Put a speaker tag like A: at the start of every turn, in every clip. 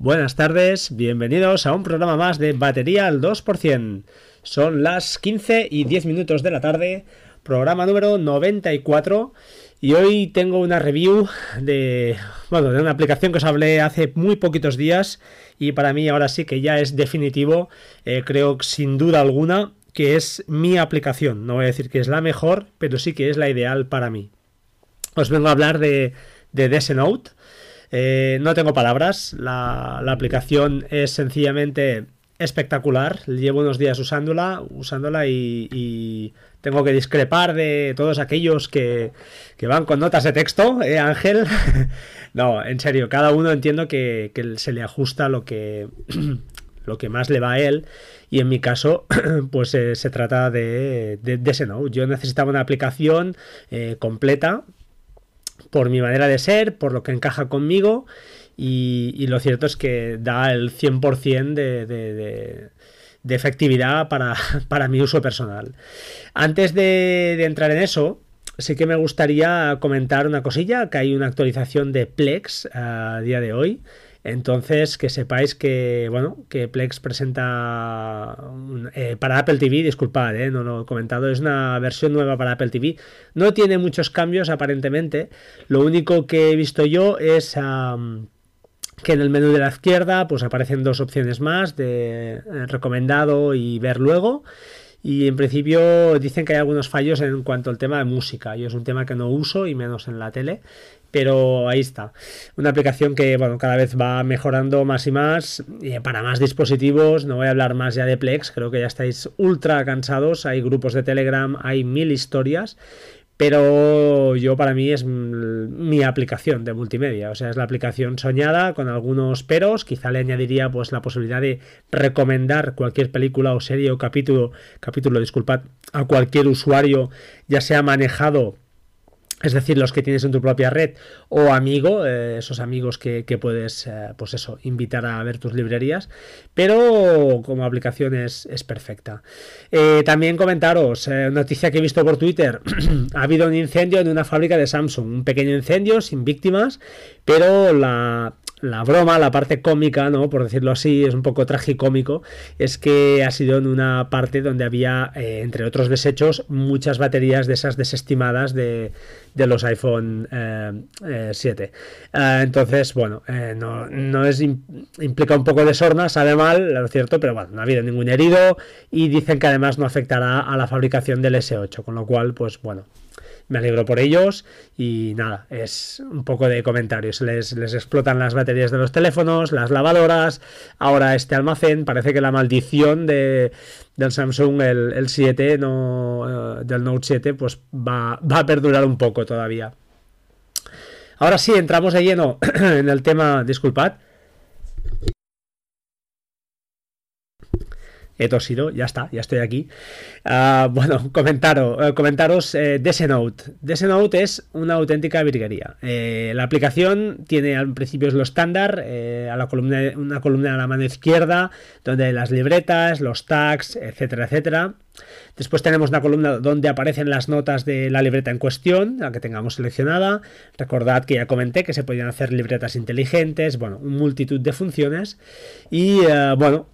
A: buenas tardes, bienvenidos a un programa más de Batería al 2%. Son las 15 y 10 minutos de la tarde, programa número 94 y hoy tengo una review de, bueno, de una aplicación que os hablé hace muy poquitos días y para mí ahora sí que ya es definitivo, eh, creo sin duda alguna que es mi aplicación. No voy a decir que es la mejor, pero sí que es la ideal para mí. Os vengo a hablar de, de Note. Eh, no tengo palabras, la, aplicación es sencillamente espectacular. Llevo unos días usándola, usándola y, tengo que discrepar de todos aquellos que, van con notas de texto, ¿eh, Ángel? no, en serio, cada uno entiendo que, se le ajusta lo que, lo que más le va a él. Y en mi caso, pues eh, se trata de, de, ese no. Yo necesitaba una aplicación eh, completa por mi manera de ser, por lo que encaja conmigo y, lo cierto es que da el 100% de, de, de, efectividad para, para, mi uso personal. Antes de, entrar en eso, sí que me gustaría comentar una cosilla, que hay una actualización de Plex a día de hoy. Entonces, que sepáis que, bueno, que Plex presenta eh, para Apple TV, disculpad, eh, no lo he comentado, es una versión nueva para Apple TV. No tiene muchos cambios aparentemente. Lo único que he visto yo es que en el menú de la izquierda pues aparecen dos opciones más de eh, recomendado y ver luego. Y en principio dicen que hay algunos fallos en cuanto al tema de música. Yo es un tema que no uso y menos en la tele. Pero ahí está. Una aplicación que bueno, cada vez va mejorando más y más. Y para más dispositivos, no voy a hablar más ya de Plex, creo que ya estáis ultra cansados. Hay grupos de Telegram, hay mil historias. Pero yo para mí es mi aplicación de multimedia, o sea, es la aplicación soñada con algunos peros, quizá le añadiría pues la posibilidad de recomendar cualquier película o serie o capítulo, capítulo, disculpad, a cualquier usuario, ya sea manejado es decir, los que tienes en tu propia red o amigo, eh, esos amigos que, puedes, eh, pues eso, invitar a ver tus librerías, pero como aplicación es, perfecta. Eh, también comentaros, noticia que he visto por Twitter, ha habido un incendio en una fábrica de Samsung, un pequeño incendio sin víctimas, pero la, la broma, la parte cómica, ¿no? Por decirlo así, es un poco tragicómico, es que ha sido en una parte donde había, eh, entre otros desechos, muchas baterías de esas desestimadas de, los iPhone 7. Eh, eh, entonces, bueno, no, no, es implica un poco de sorna, sabe mal, lo cierto, pero bueno, no ha habido ningún herido y dicen que además no afectará a la fabricación del S8, con lo cual, pues bueno, me alegro por ellos y nada, es un poco de comentarios. Les, explotan las baterías de los teléfonos, las lavadoras, ahora este almacén, parece que la maldición de, del Samsung, el, 7, no, eh, del Note 7, pues va, va a perdurar un poco todavía. Ahora sí, entramos de lleno en el tema, disculpad. He tosido, ya está, ya estoy aquí. Ah, bueno, comentaros, eh, comentaros eh. Desenote es una auténtica virguería. Eh, la aplicación tiene al principio es lo estándar, a la columna, una columna a la mano izquierda, donde hay las libretas, los tags, etcétera, etcétera. Después tenemos una columna donde aparecen las notas de la libreta en cuestión, la que tengamos seleccionada. Recordad que ya comenté que se podían hacer libretas inteligentes, bueno, multitud de funciones. Y bueno,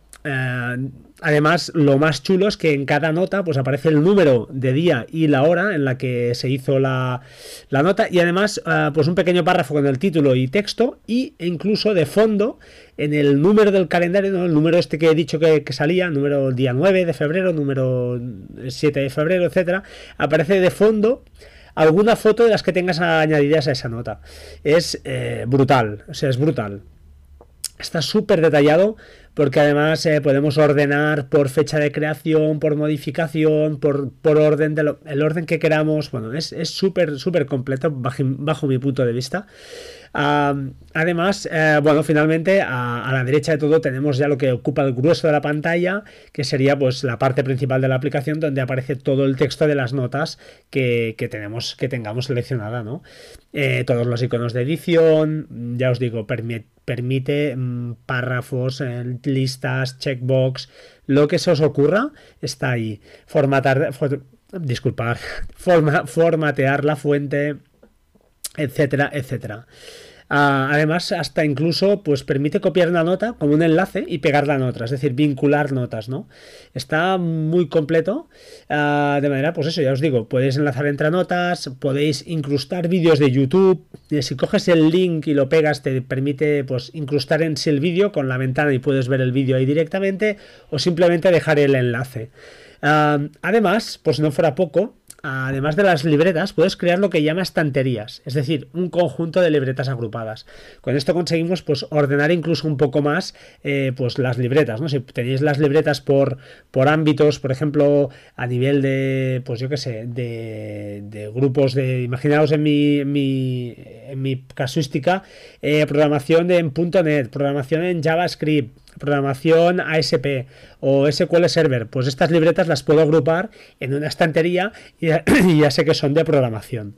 A: Además, lo más chulo es que en cada nota pues aparece el número de día y la hora en la que se hizo la, nota y además eh, pues un pequeño párrafo con el título y texto y e incluso de fondo en el número del calendario, el número este que he dicho que, salía, número día 9 de febrero, número 7 de febrero, etcétera, aparece de fondo alguna foto de las que tengas añadidas a esa nota. Es eh, brutal, o sea, es brutal. Está súper detallado porque además eh, podemos ordenar por fecha de creación, por modificación, por, por orden, de el orden que queramos. Bueno, es súper, súper completo bajo, mi punto de vista. además, eh, bueno, finalmente a, la derecha de todo tenemos ya lo que ocupa el grueso de la pantalla, que sería pues la parte principal de la aplicación donde aparece todo el texto de las notas que, tenemos, que tengamos seleccionada, ¿no? Eh, todos los iconos de edición, ya os digo, permite permite mm, párrafos, eh, listas, checkbox, lo que se os ocurra está ahí. Formatar, disculpar, formatear la fuente, etcétera, etcétera. Ah, además, hasta incluso pues permite copiar una nota como un enlace y pegarla en otra, es decir, vincular notas, ¿no? Está muy completo. Ah, de manera, pues eso, ya os digo, podéis enlazar entre notas, podéis incrustar vídeos de YouTube. Eh, si coges el link y lo pegas, te permite pues incrustar en sí el vídeo con la ventana y puedes ver el vídeo ahí directamente, o simplemente dejar el enlace. Ah, además, pues no fuera poco, además de las libretas, puedes crear lo que llama estanterías, es decir, un conjunto de libretas agrupadas. Con esto conseguimos pues, ordenar incluso un poco más eh, pues, las libretas. ¿no? Si tenéis las libretas por, por ámbitos, por ejemplo, a nivel de, pues yo qué sé, de, grupos de, imaginaos en mi, en mi, en mi casuística, eh, programación en .NET, programación en JavaScript, programación ASP o SQL Server, pues estas libretas las puedo agrupar en una estantería y ya, sé que son de programación.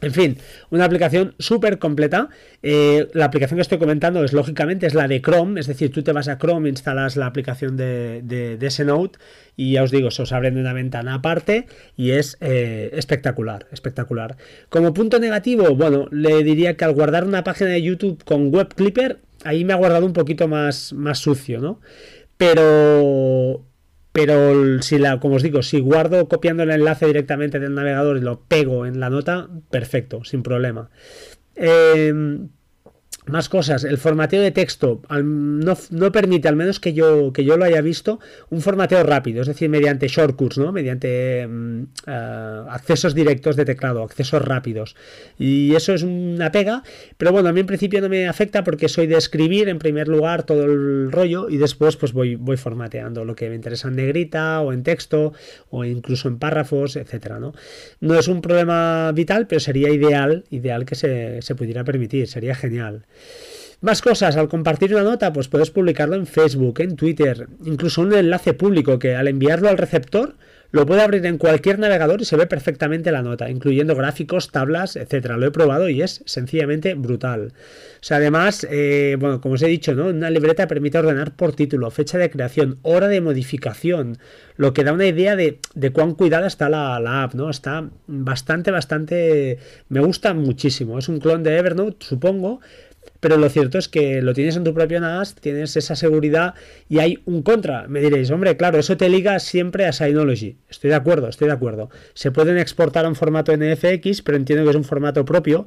A: En fin, una aplicación súper completa. Eh, la aplicación que estoy comentando es lógicamente es la de Chrome, es decir, tú te vas a Chrome, instalas la aplicación de, de, Note y ya os digo, se os abre una ventana aparte y es eh, espectacular, espectacular. Como punto negativo, bueno, le diría que al guardar una página de YouTube con Web Clipper ahí me ha guardado un poquito más, más sucio, ¿no? Pero, pero si la, como os digo, si guardo copiando el enlace directamente del navegador y lo pego en la nota, perfecto, sin problema. Eh, más cosas, el formateo de texto no, permite, al menos que yo, que yo lo haya visto, un formateo rápido, es decir, mediante shortcuts, ¿no? mediante mm, eh, accesos directos de teclado, accesos rápidos. Y eso es una pega, pero bueno, a mí en principio no me afecta porque soy de escribir en primer lugar todo el rollo y después pues voy, voy formateando lo que me interesa en negrita o en texto o incluso en párrafos, etcétera. ¿no? no es un problema vital, pero sería ideal, ideal que se, se pudiera permitir, sería genial. Más cosas, al compartir una nota, pues puedes publicarlo en Facebook, en Twitter, incluso un enlace público que al enviarlo al receptor lo puede abrir en cualquier navegador y se ve perfectamente la nota, incluyendo gráficos, tablas, etcétera. Lo he probado y es sencillamente brutal. O sea, además, eh, bueno, como os he dicho, ¿no? Una libreta permite ordenar por título, fecha de creación, hora de modificación, lo que da una idea de, cuán cuidada está la, la, app, ¿no? Está bastante, bastante. Me gusta muchísimo. Es un clon de Evernote, supongo, pero lo cierto es que lo tienes en tu propio NAS, tienes esa seguridad y hay un contra. Me diréis, hombre, claro, eso te liga siempre a Synology. Estoy de acuerdo, estoy de acuerdo. Se pueden exportar a un formato NFX, pero entiendo que es un formato propio.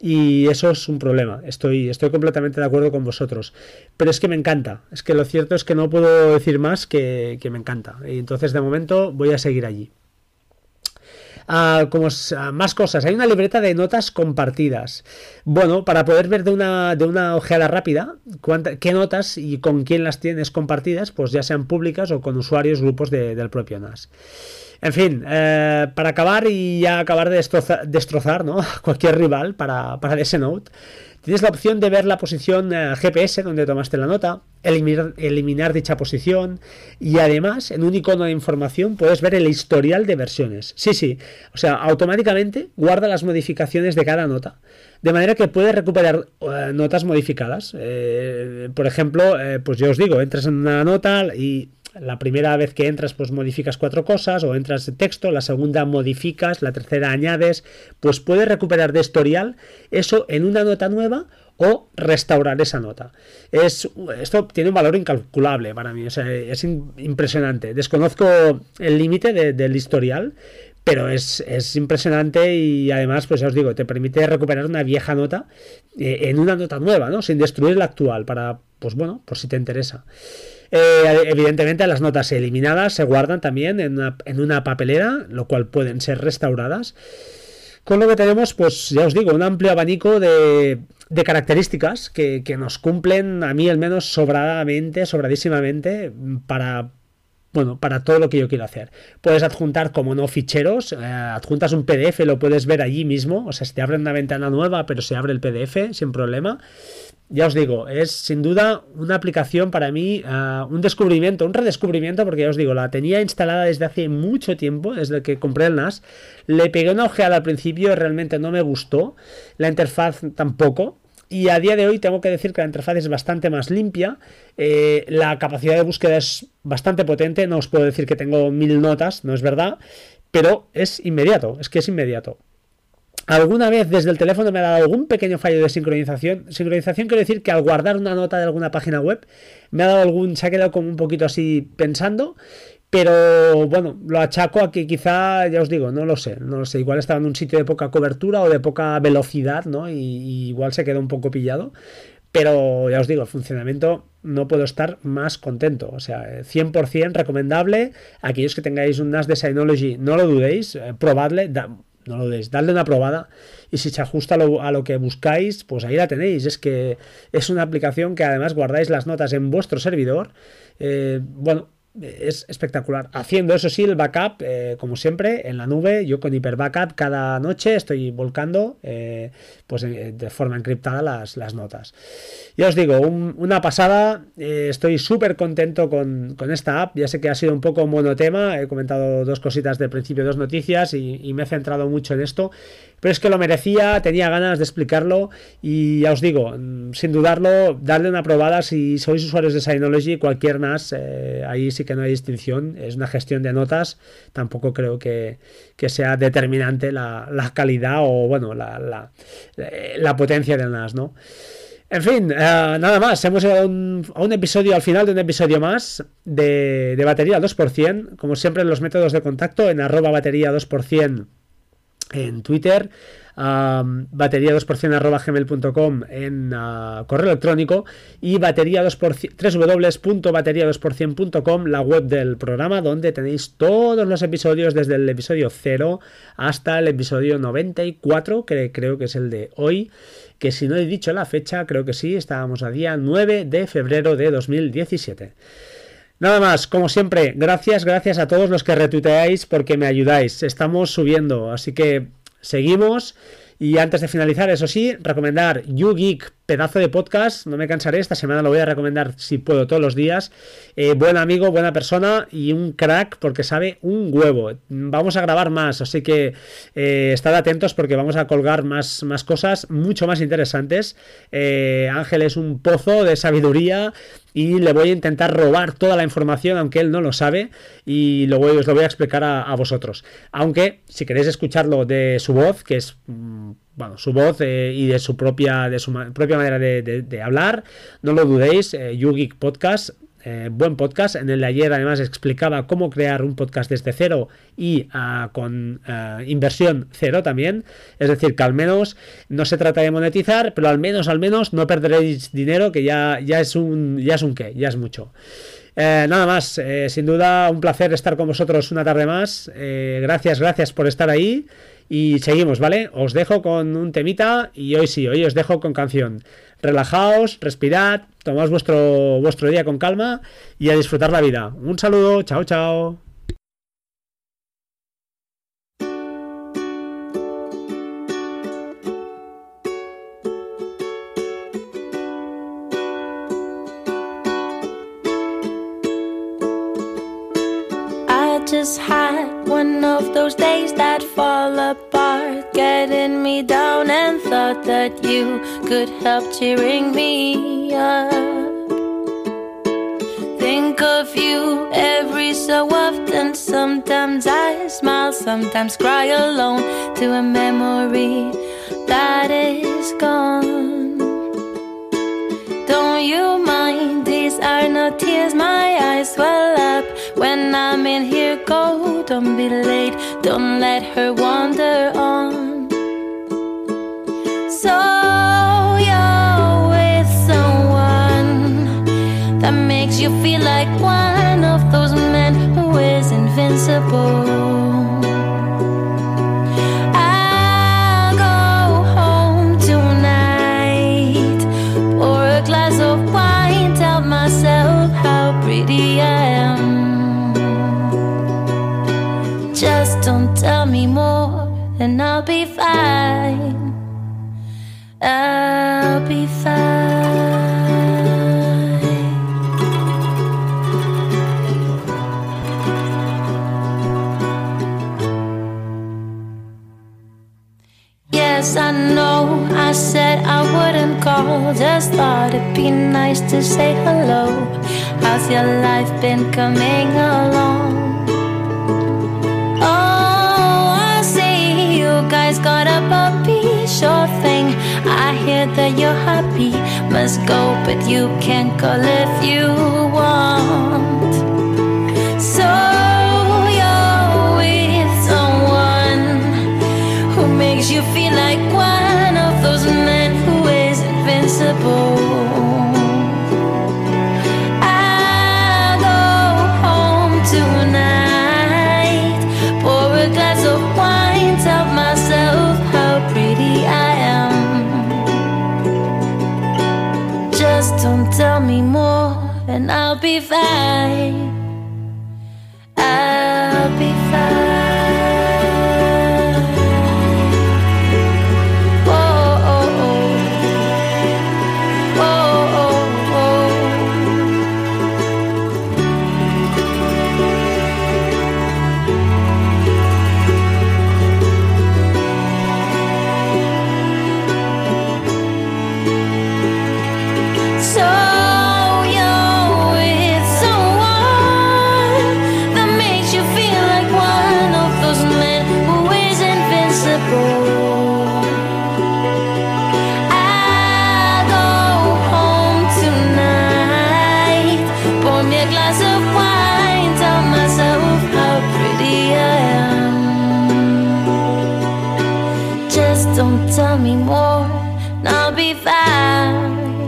A: Y eso es un problema. Estoy, estoy completamente de acuerdo con vosotros. Pero es que me encanta. Es que lo cierto es que no puedo decir más que, que me encanta. Y entonces, de momento, voy a seguir allí. Ah, como ah, más cosas. Hay una libreta de notas compartidas. Bueno, para poder ver de una, de una ojeada rápida qué notas y con quién las tienes compartidas, pues ya sean públicas o con usuarios, grupos del propio NAS. En fin, eh, para acabar y ya acabar de destrozar, ¿no? cualquier rival para, para ese Note. Tienes la opción de ver la posición eh, GPS donde tomaste la nota, eliminar, eliminar, dicha posición y además en un icono de información puedes ver el historial de versiones. Sí, sí, o sea, automáticamente guarda las modificaciones de cada nota. De manera que puedes recuperar eh, notas modificadas. Eh, por ejemplo, pues yo os digo, entras en una nota y la primera vez que entras pues modificas cuatro cosas o entras de texto, la segunda modificas, la tercera añades, pues puedes recuperar de historial eso en una nota nueva o restaurar esa nota. Es, esto tiene un valor incalculable para mí, es impresionante. Desconozco el límite del historial, pero es, impresionante y además, pues ya os digo, te permite recuperar una vieja nota eh, en una nota nueva, ¿no? Sin destruir la actual, para, pues bueno, por si te interesa. Eh, evidentemente las notas eliminadas se guardan también en una, papelera, lo cual pueden ser restauradas. Con lo que tenemos, pues ya os digo, un amplio abanico de, características que, nos cumplen, a mí al menos sobradamente, sobradísimamente, para, bueno, para todo lo que yo quiero hacer. Puedes adjuntar como no ficheros, eh, adjuntas un PDF, lo puedes ver allí mismo, o sea, se te abre una ventana nueva, pero se abre el PDF sin problema ya os digo, es sin duda una aplicación para mí, ah, un descubrimiento, un redescubrimiento, porque ya os digo, la tenía instalada desde hace mucho tiempo, desde que compré el NAS. Le pegué una ojeada al principio, realmente no me gustó, la interfaz tampoco. Y a día de hoy tengo que decir que la interfaz es bastante más limpia, eh, la capacidad de búsqueda es bastante potente, no os puedo decir que tengo mil notas, no es verdad, pero es inmediato, es que es inmediato. Alguna vez desde el teléfono me ha dado algún pequeño fallo de sincronización. Sincronización quiere decir que al guardar una nota de alguna página web me ha dado algún, se ha quedado como un poquito así pensando. Pero bueno, lo achaco a que quizá, ya os digo, no lo sé, no lo sé. Igual estaba en un sitio de poca cobertura o de poca velocidad, ¿no? Y, igual se quedó un poco pillado. Pero ya os digo, el funcionamiento no puedo estar más contento. O sea, 100% recomendable. Aquellos que tengáis un NAS de Synology, no lo dudéis, eh, probadle no lo deis, dadle una probada y si se ajusta a lo, que buscáis, pues ahí la tenéis. Es que es una aplicación que además guardáis las notas en vuestro servidor. Eh, bueno, es espectacular. Haciendo eso sí, el backup, eh, como siempre, en la nube, yo con Hyper Backup cada noche estoy volcando eh, pues de forma encriptada las, las, notas. Ya os digo, una pasada, eh, estoy súper contento con, esta app, ya sé que ha sido un poco monotema, he comentado dos cositas del principio, dos noticias y me he centrado mucho en esto, pero es que lo merecía, tenía ganas de explicarlo y ya os digo, mm, sin dudarlo, darle una probada si sois usuarios de Synology, cualquier NAS, eh, ahí que no hay distinción, es una gestión de notas, tampoco creo que, sea determinante la, calidad o bueno, la, eh, la, potencia del NAS, ¿no? En fin, eh, nada más. Hemos llegado a un, episodio, al final de un episodio más de, de batería 2%. Como siempre, los métodos de contacto en arroba batería 2% en Twitter, batería 2% arroba gmail.com en ah, correo electrónico y batería 2%, www.batería 2%.com, la web del programa, donde tenéis todos los episodios desde el episodio 0 hasta el episodio 94, que creo que es el de hoy, que si no he dicho la fecha, creo que sí, estábamos a día 9 de febrero de 2017. Nada más, como siempre, gracias, gracias a todos los que retuiteáis porque me ayudáis. Estamos subiendo, así que seguimos. Y antes de finalizar, eso sí, recomendar YouGeek pedazo de podcast, no me cansaré, esta semana lo voy a recomendar si puedo todos los días. Eh, buen amigo, buena persona y un crack porque sabe un huevo. Vamos a grabar más, así que eh, estad atentos porque vamos a colgar más, más cosas mucho más interesantes. Eh, Ángel es un pozo de sabiduría y le voy a intentar robar toda la información, aunque él no lo sabe, y lo voy, os lo voy a explicar a, vosotros. Aunque, si queréis escucharlo de su voz, que es mm, bueno, su voz y de su propia, de su propia manera de, hablar. No lo dudéis, eh, YouGeek Podcast. Eh, buen podcast. En el de ayer además explicaba cómo crear un podcast desde cero y ah, con ah, inversión cero también. Es decir, que al menos no se trata de monetizar, pero al menos, al menos no perderéis dinero, que ya, ya es un ya es un qué, ya es mucho. Eh, nada más, eh, sin duda un placer estar con vosotros una tarde más. gracias, gracias por estar ahí. Y seguimos, ¿vale? Os dejo con un temita y hoy sí, hoy os dejo con canción. Relajaos, respirad, tomad vuestro, vuestro día con calma y a disfrutar la vida. Un saludo, chao, chao. One of those days that fall apart, getting me down, and thought that you could help cheering me up. Think of you every so often. Sometimes I smile, sometimes cry alone to a memory that is gone. Don't you mind? These are not tears, my eyes well when I'm in here. Go, don't be late, don't let her wander on. So you're with someone that makes you feel like one of those men who is invincible. And I'll be fine. I'll be fine. Yes, I know I said I wouldn't call, just thought it'd be nice to say hello. How's your life been coming along?
B: Boy's got a puppy, sure thing. I hear that you're happy, must go, but you can call if you want. So you're with someone who makes you feel like one of those men who is invincible. revive. Just don't tell me more, and I'll be fine.